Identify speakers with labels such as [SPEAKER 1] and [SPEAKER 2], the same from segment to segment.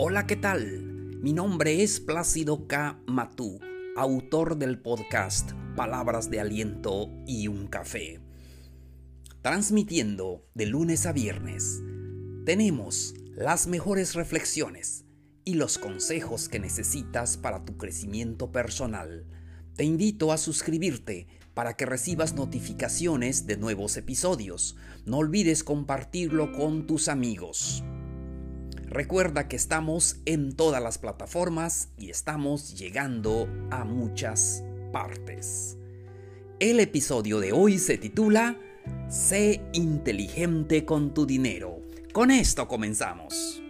[SPEAKER 1] Hola, ¿qué tal? Mi nombre es Plácido K. Matú, autor del podcast Palabras de Aliento y un Café. Transmitiendo de lunes a viernes, tenemos las mejores reflexiones y los consejos que necesitas para tu crecimiento personal. Te invito a suscribirte para que recibas notificaciones de nuevos episodios. No olvides compartirlo con tus amigos. Recuerda que estamos en todas las plataformas y estamos llegando a muchas partes. El episodio de hoy se titula Sé inteligente con tu dinero. Con esto comenzamos.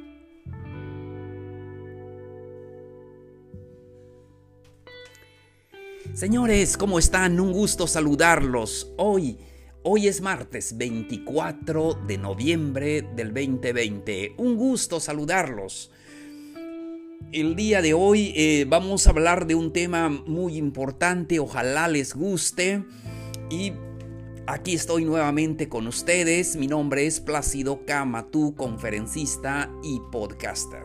[SPEAKER 1] Señores, ¿cómo están? Un gusto saludarlos. Hoy Hoy es martes 24 de noviembre del 2020. Un gusto saludarlos. El día de hoy eh, vamos a hablar de un tema muy importante, ojalá les guste. Y aquí estoy nuevamente con ustedes. Mi nombre es Plácido Camatú, conferencista y podcaster.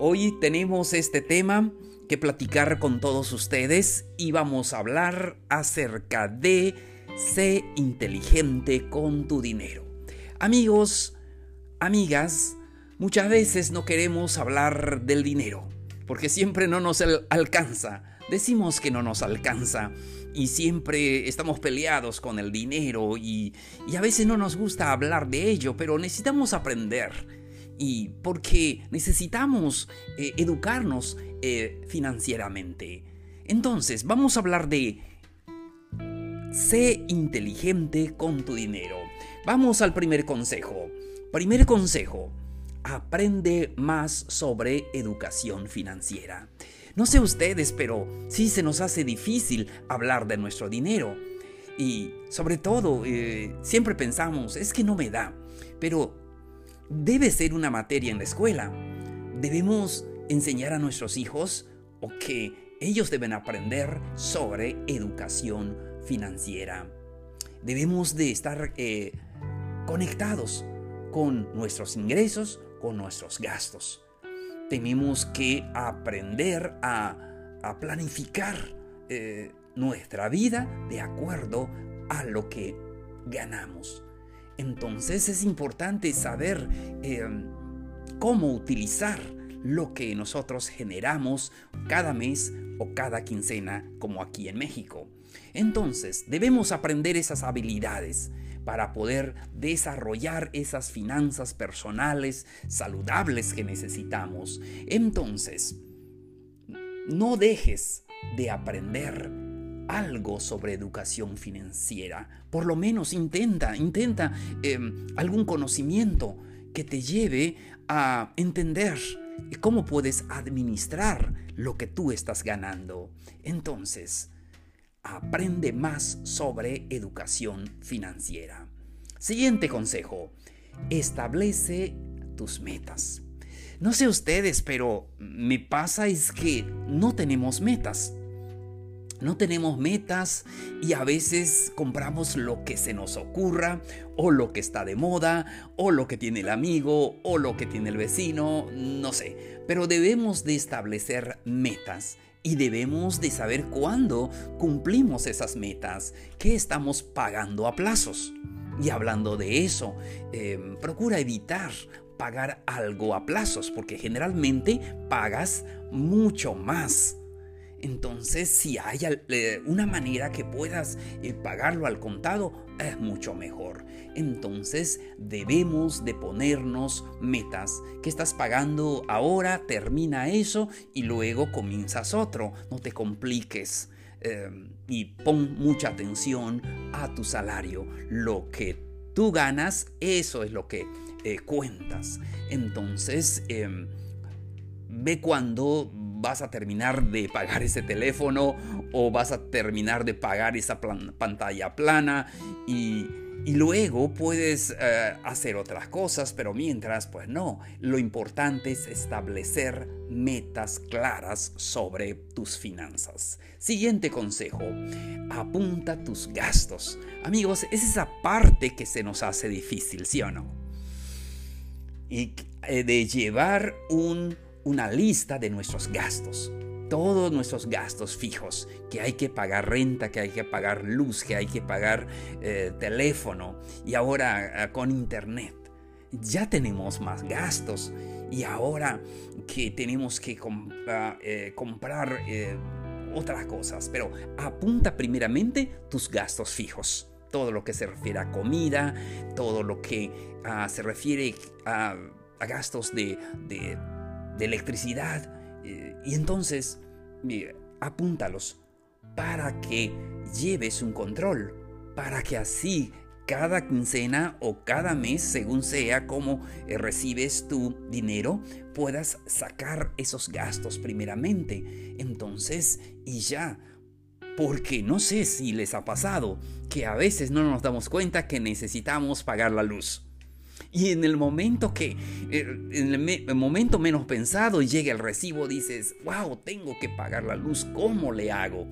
[SPEAKER 1] Hoy tenemos este tema que platicar con todos ustedes y vamos a hablar acerca de Sé inteligente con tu dinero. Amigos, amigas, muchas veces no queremos hablar del dinero, porque siempre no nos alcanza. Decimos que no nos alcanza y siempre estamos peleados con el dinero y, a veces no nos gusta hablar de ello, pero necesitamos aprender. Y porque necesitamos eh, educarnos eh, financieramente. Entonces, vamos a hablar de Sé inteligente con tu dinero. Vamos al primer consejo. Primer consejo. Aprende más sobre educación financiera. No sé ustedes, pero sí se nos hace difícil hablar de nuestro dinero. Y sobre todo, eh, siempre pensamos, es que no me da. Pero debe ser una materia en la escuela. Debemos enseñar a nuestros hijos o que ellos deben aprender sobre educación financiera. Debemos de estar eh, conectados con nuestros ingresos, con nuestros gastos. Tenemos que aprender a, planificar eh, nuestra vida de acuerdo a lo que ganamos. Entonces es importante saber eh, cómo utilizar lo que nosotros generamos cada mes o cada quincena como aquí en México. Entonces, debemos aprender esas habilidades para poder desarrollar esas finanzas personales saludables que necesitamos. Entonces, no dejes de aprender algo sobre educación financiera. Por lo menos intenta, intenta em, algún conocimiento que te lleve a entender cómo puedes administrar lo que tú estás ganando. Entonces, aprende más sobre educación financiera. Siguiente consejo, establece tus metas. No sé ustedes, pero me pasa es que no tenemos metas. No tenemos metas y a veces compramos lo que se nos ocurra o lo que está de moda o lo que tiene el amigo o lo que tiene el vecino, no sé. Pero debemos de establecer metas y debemos de saber cuándo cumplimos esas metas, que estamos pagando a plazos. Y hablando de eso, em, procura evitar pagar algo a plazos, porque generalmente pagas mucho más entonces, si hay eh, una manera que puedas eh, pagarlo al contado, es mucho mejor. Entonces, debemos de ponernos metas. que estás pagando ahora? Termina eso y luego comienzas otro. No te compliques. Em, y pon mucha atención a tu salario. Lo que tú ganas, eso es lo que eh, cuentas. Entonces, em, ve cuando vas a terminar de pagar ese teléfono o vas a terminar de pagar esa pantalla plana y, luego puedes eh, hacer otras cosas, pero mientras, pues no, lo importante es establecer metas claras sobre tus finanzas. Siguiente consejo, apunta tus gastos. Amigos, es esa parte que se nos hace difícil, ¿sí o no? Y eh, de llevar una lista de nuestros gastos todos nuestros gastos fijos, que hay que pagar renta, que hay que pagar luz, que hay que pagar eh, teléfono y ahora eh, con internet. Ya tenemos más gastos y ahora que tenemos que eh, comprar otras cosas, pero apunta primeramente tus gastos fijos. Todo lo que se refiere a comida, todo lo que ah, se refiere a, gastos de electricidad, y entonces, apúntalos para que lleves un control, para que así cada quincena o cada mes, según sea como eh, recibes tu dinero, puedas sacar esos gastos primeramente. Entonces, y ya, porque no sé si les ha pasado que a veces no nos damos cuenta que necesitamos pagar la luz. Y en el momento que, eh, en el, momento menos pensado, llega el recibo, dices, wow, tengo que pagar la luz, ¿cómo le hago?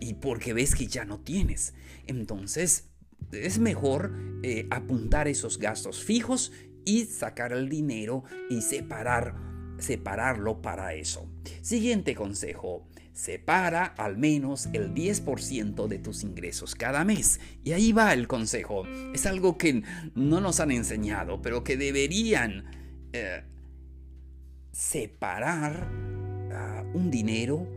[SPEAKER 1] Y porque ves que ya no tienes. Entonces, es mejor eh, apuntar esos gastos fijos y sacar el dinero y separar, separarlo para eso. Siguiente consejo. Separa al menos el 10% de tus ingresos cada mes. Y ahí va el consejo. Es algo que no nos han enseñado, pero que deberían eh, separar ah, un dinero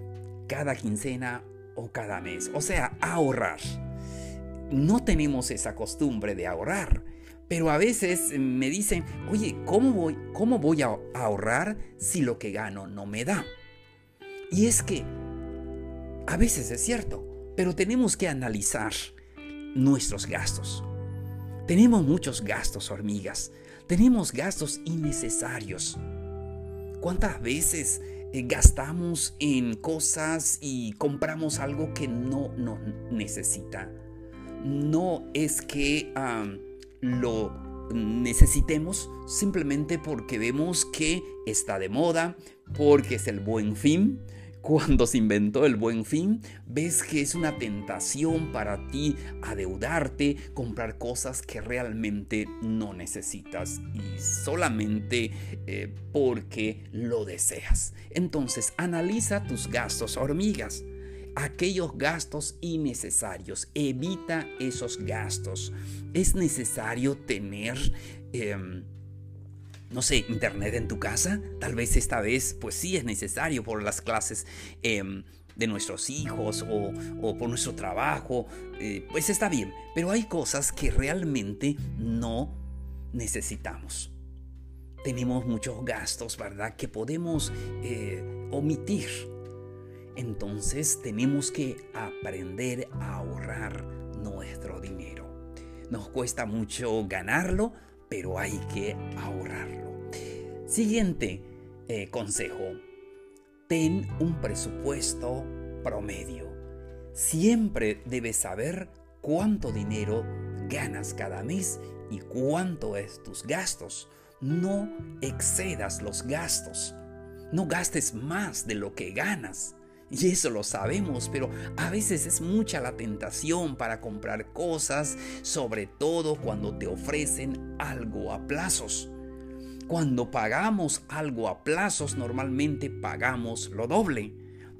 [SPEAKER 1] cada quincena o cada mes. O sea, ahorrar. No tenemos esa costumbre de ahorrar. Pero a veces me dicen, oye, ¿cómo voy, cómo voy a ahorrar si lo que gano no me da? Y es que a veces es cierto, pero tenemos que analizar nuestros gastos. Tenemos muchos gastos, hormigas. Tenemos gastos innecesarios. ¿Cuántas veces eh, gastamos en cosas y compramos algo que no, no necesita? No es que lo necesitemos simplemente porque vemos que está de moda, porque es el buen fin, cuando se inventó el buen fin, ves que es una tentación para ti adeudarte, comprar cosas que realmente no necesitas y solamente eh, porque lo deseas. Entonces analiza tus gastos hormigas aquellos gastos innecesarios. Evita esos gastos. Es necesario tener em, no sé, internet en tu casa. Tal vez esta vez, pues sí es necesario por las clases em, de nuestros hijos o, por nuestro trabajo. Eh, pues está bien, pero hay cosas que realmente no necesitamos. Tenemos muchos gastos, ¿verdad? Que podemos eh, omitir. Entonces tenemos que aprender a ahorrar nuestro dinero. Nos cuesta mucho ganarlo, pero hay que ahorrarlo. Siguiente eh, consejo. Ten un presupuesto promedio. Siempre debes saber cuánto dinero ganas cada mes y cuánto es tus gastos. No excedas los gastos. No gastes más de lo que ganas. Y eso lo sabemos, pero a veces es mucha la tentación para comprar cosas, sobre todo cuando te ofrecen algo a plazos. Cuando pagamos algo a plazos, normalmente pagamos lo doble.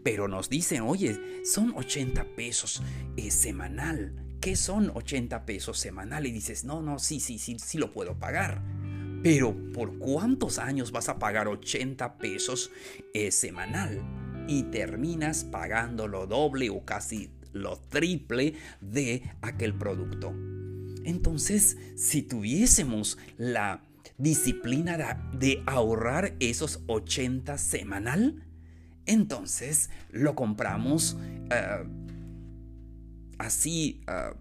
[SPEAKER 1] Pero nos dicen, oye, son 80 pesos es semanal. ¿Qué son 80 pesos semanal? Y dices, no, no, sí, sí, sí, sí lo puedo pagar. Pero ¿por cuántos años vas a pagar 80 pesos es semanal? y terminas pagando lo doble o casi lo triple de aquel producto. Entonces, si tuviésemos la disciplina de, ahorrar esos 80 semanal, entonces lo compramos eh, así eh,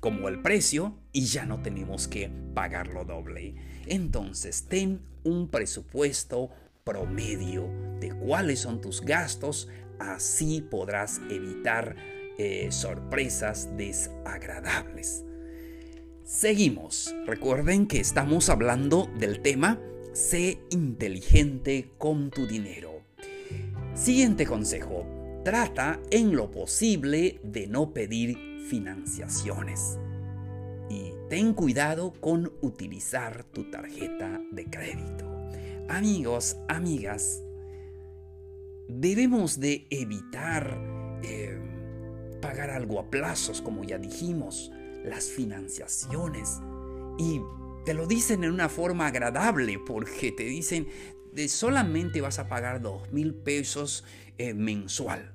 [SPEAKER 1] como el precio y ya no tenemos que pagarlo doble. Entonces, ten un presupuesto promedio de cuáles son tus gastos, así podrás evitar eh, sorpresas desagradables. Seguimos. Recuerden que estamos hablando del tema Sé inteligente con tu dinero. Siguiente consejo. Trata en lo posible de no pedir financiaciones. Y ten cuidado con utilizar tu tarjeta de crédito. Amigos, amigas, debemos de evitar eh, pagar algo a plazos, como ya dijimos, las financiaciones. Y te lo dicen en una forma agradable porque te dicen de solamente vas a pagar dos mil pesos eh, mensual.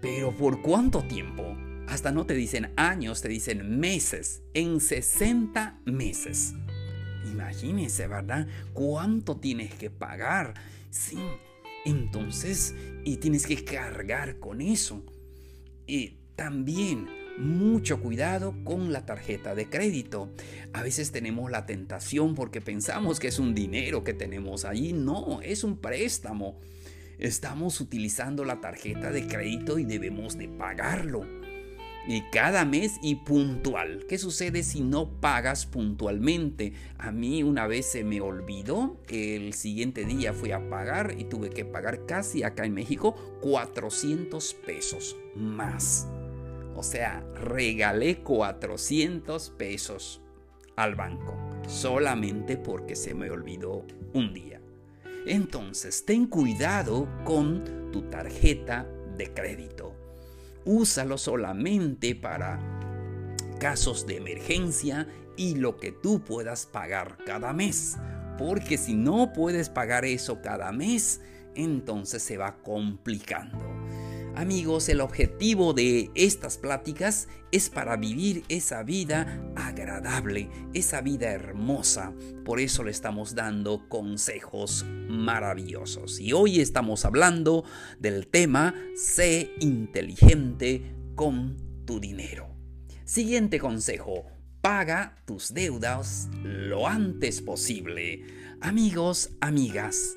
[SPEAKER 1] Pero ¿por cuánto tiempo? Hasta no te dicen años, te dicen meses. En 60 meses. Imagínese, ¿verdad? ¿Cuánto tienes que pagar? Sí. Entonces, y tienes que cargar con eso. Y también mucho cuidado con la tarjeta de crédito. A veces tenemos la tentación porque pensamos que es un dinero que tenemos ahí. No, es un préstamo. Estamos utilizando la tarjeta de crédito y debemos de pagarlo. Y cada mes y puntual. ¿Qué sucede si no pagas puntualmente? A mí una vez se me olvidó, el siguiente día fui a pagar y tuve que pagar casi acá en México 400 pesos más. O sea, regalé 400 pesos al banco solamente porque se me olvidó un día. Entonces, ten cuidado con tu tarjeta de crédito. Úsalo solamente para casos de emergencia y lo que tú puedas pagar cada mes. Porque si no puedes pagar eso cada mes, entonces se va complicando. Amigos, el objetivo de estas pláticas es para vivir esa vida agradable, esa vida hermosa. Por eso le estamos dando consejos maravillosos. Y hoy estamos hablando del tema Sé inteligente con tu dinero. Siguiente consejo. Paga tus deudas lo antes posible. Amigos, amigas,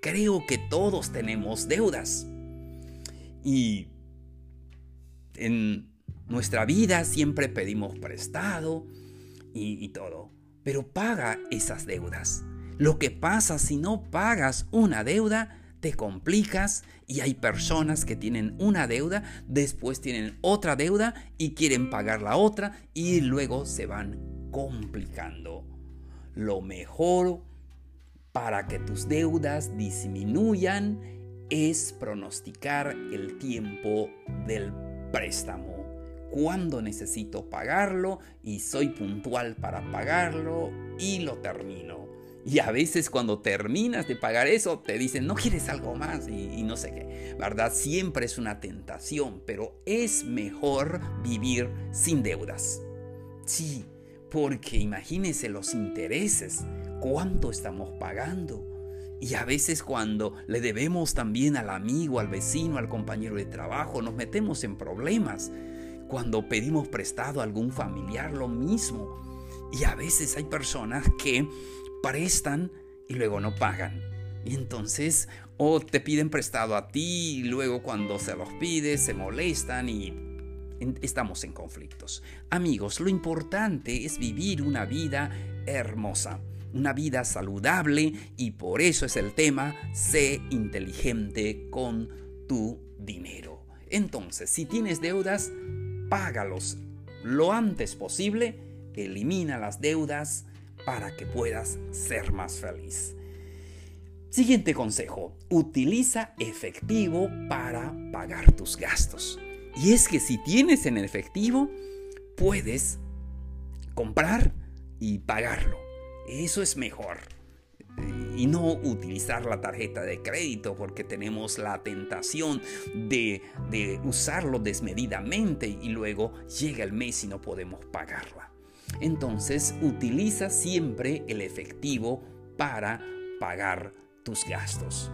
[SPEAKER 1] creo que todos tenemos deudas y en nuestra vida siempre pedimos prestado y, todo. Pero paga esas deudas. Lo que pasa si no pagas una deuda, te complicas y hay personas que tienen una deuda, después tienen otra deuda y quieren pagar la otra y luego se van complicando. Lo mejor para que tus deudas disminuyan es pronosticar el tiempo del préstamo. Cuándo necesito pagarlo y soy puntual para pagarlo y lo termino. Y a veces cuando terminas de pagar eso te dicen, no quieres algo más y, no sé qué. ¿Verdad? Siempre es una tentación, pero es mejor vivir sin deudas. Sí, porque imagínese los intereses. ¿Cuánto estamos pagando? Y a veces cuando le debemos también al amigo, al vecino, al compañero de trabajo, nos metemos en problemas. Cuando pedimos prestado a algún familiar, lo mismo. Y a veces hay personas que prestan y luego no pagan. Y entonces o te piden prestado a ti y luego cuando se los pides se molestan y estamos en conflictos. Amigos, lo importante es vivir una vida hermosa una vida saludable y por eso es el tema, sé inteligente con tu dinero. Entonces, si tienes deudas, págalos lo antes posible, elimina las deudas para que puedas ser más feliz. Siguiente consejo, utiliza efectivo para pagar tus gastos. Y es que si tienes en efectivo, puedes comprar y pagarlo. Eso es mejor. Y no utilizar la tarjeta de crédito porque tenemos la tentación de, usarlo desmedidamente y luego llega el mes y no podemos pagarla. Entonces utiliza siempre el efectivo para pagar tus gastos.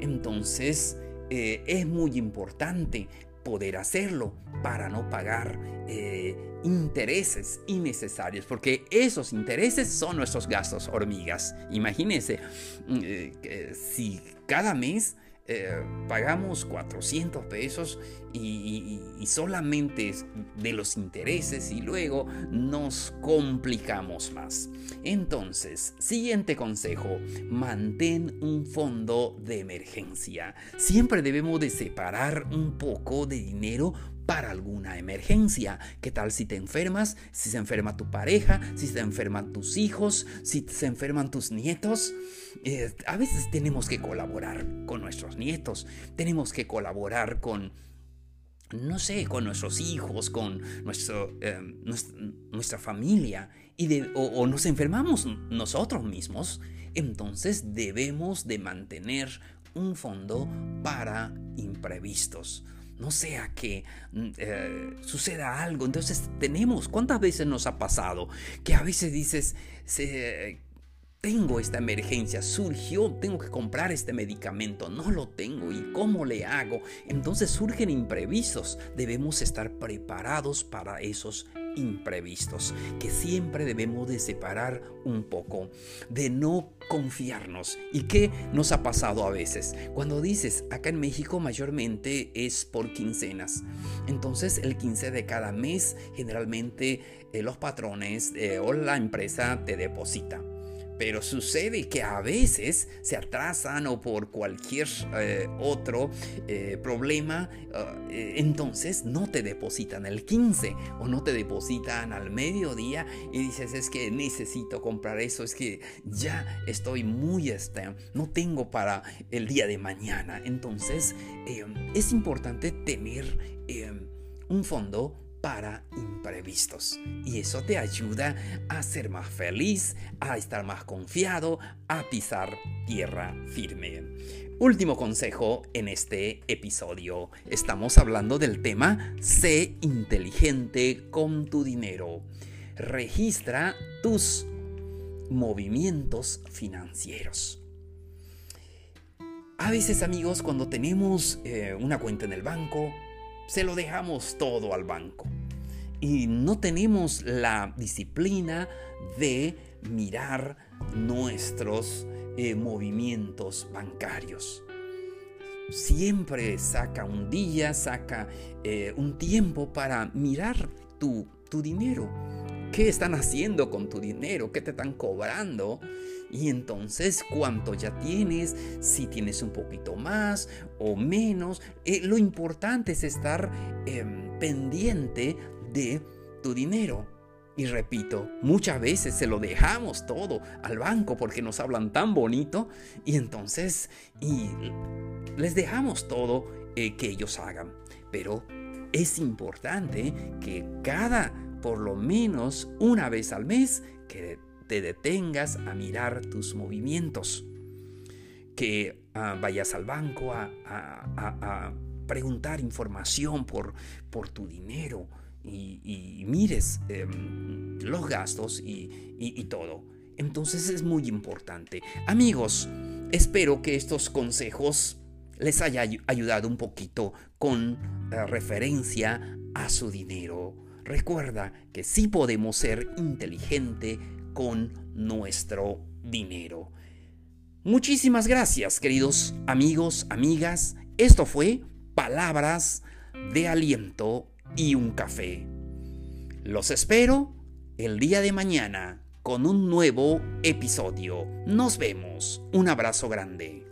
[SPEAKER 1] Entonces eh, es muy importante poder hacerlo para no pagar eh, intereses innecesarios, porque esos intereses son nuestros gastos hormigas. Imagínense, mm, eh, si cada mes eh, pagamos 400 pesos y, solamente de los intereses y luego nos complicamos más. Entonces, siguiente consejo, mantén un fondo de emergencia. Siempre debemos de separar un poco de dinero para alguna emergencia. ¿Qué tal si te enfermas? Si se enferma tu pareja, si se enferman tus hijos, si se enferman tus nietos. A veces tenemos que colaborar con nuestros nietos, tenemos que colaborar con no sé, con nuestros hijos, con nuestro, em, nuestra, familia, y o, nos enfermamos nosotros mismos, entonces debemos de mantener un fondo para imprevistos. No sea que mm, eh, suceda algo. Entonces tenemos, ¿cuántas veces nos ha pasado? Que a veces dices, se, tengo esta emergencia, surgió, tengo que comprar este medicamento, no lo tengo y cómo le hago. Entonces surgen imprevistos, debemos estar preparados para esos imprevistos, que siempre debemos de separar un poco, de no confiarnos. ¿Y qué nos ha pasado a veces? Cuando dices, acá en México mayormente es por quincenas, entonces el 15 de cada mes generalmente eh, los patrones eh, o la empresa te deposita. Pero sucede que a veces se atrasan o por cualquier eh, otro eh, problema, eh, entonces no te depositan el 15 o no te depositan al mediodía y dices es que necesito comprar eso, es que ya estoy muy, este, no tengo para el día de mañana. Entonces es importante tener un fondo para imprevistos. Y eso te ayuda a ser más feliz, a estar más confiado, a pisar tierra firme. Último consejo en este episodio. Estamos hablando del tema Sé inteligente con tu dinero. Registra tus movimientos financieros. A veces amigos, cuando tenemos eh, una cuenta en el banco, se lo dejamos todo al banco. Y no tenemos la disciplina de mirar nuestros eh, movimientos bancarios. Siempre saca un día, saca eh, un tiempo para mirar tu, tu dinero. ¿Qué están haciendo con tu dinero? ¿Qué te están cobrando? Y entonces, ¿cuánto ya tienes? Si tienes un poquito más o menos. Eh, lo importante es estar em, pendiente de tu dinero. Y repito, muchas veces se lo dejamos todo al banco porque nos hablan tan bonito y entonces y les dejamos todo eh, que ellos hagan. Pero es importante que cada, por lo menos una vez al mes, que te detengas a mirar tus movimientos, que ah, vayas al banco a, preguntar información por, por tu dinero y, mires em, los gastos y, todo. Entonces es muy importante. Amigos, espero que estos consejos les haya ayudado un poquito con eh, referencia a su dinero. Recuerda que sí podemos ser inteligente con nuestro dinero. Muchísimas gracias, queridos amigos, amigas. Esto fue Palabras de Aliento y un Café. Los espero el día de mañana con un nuevo episodio. Nos vemos. Un abrazo grande.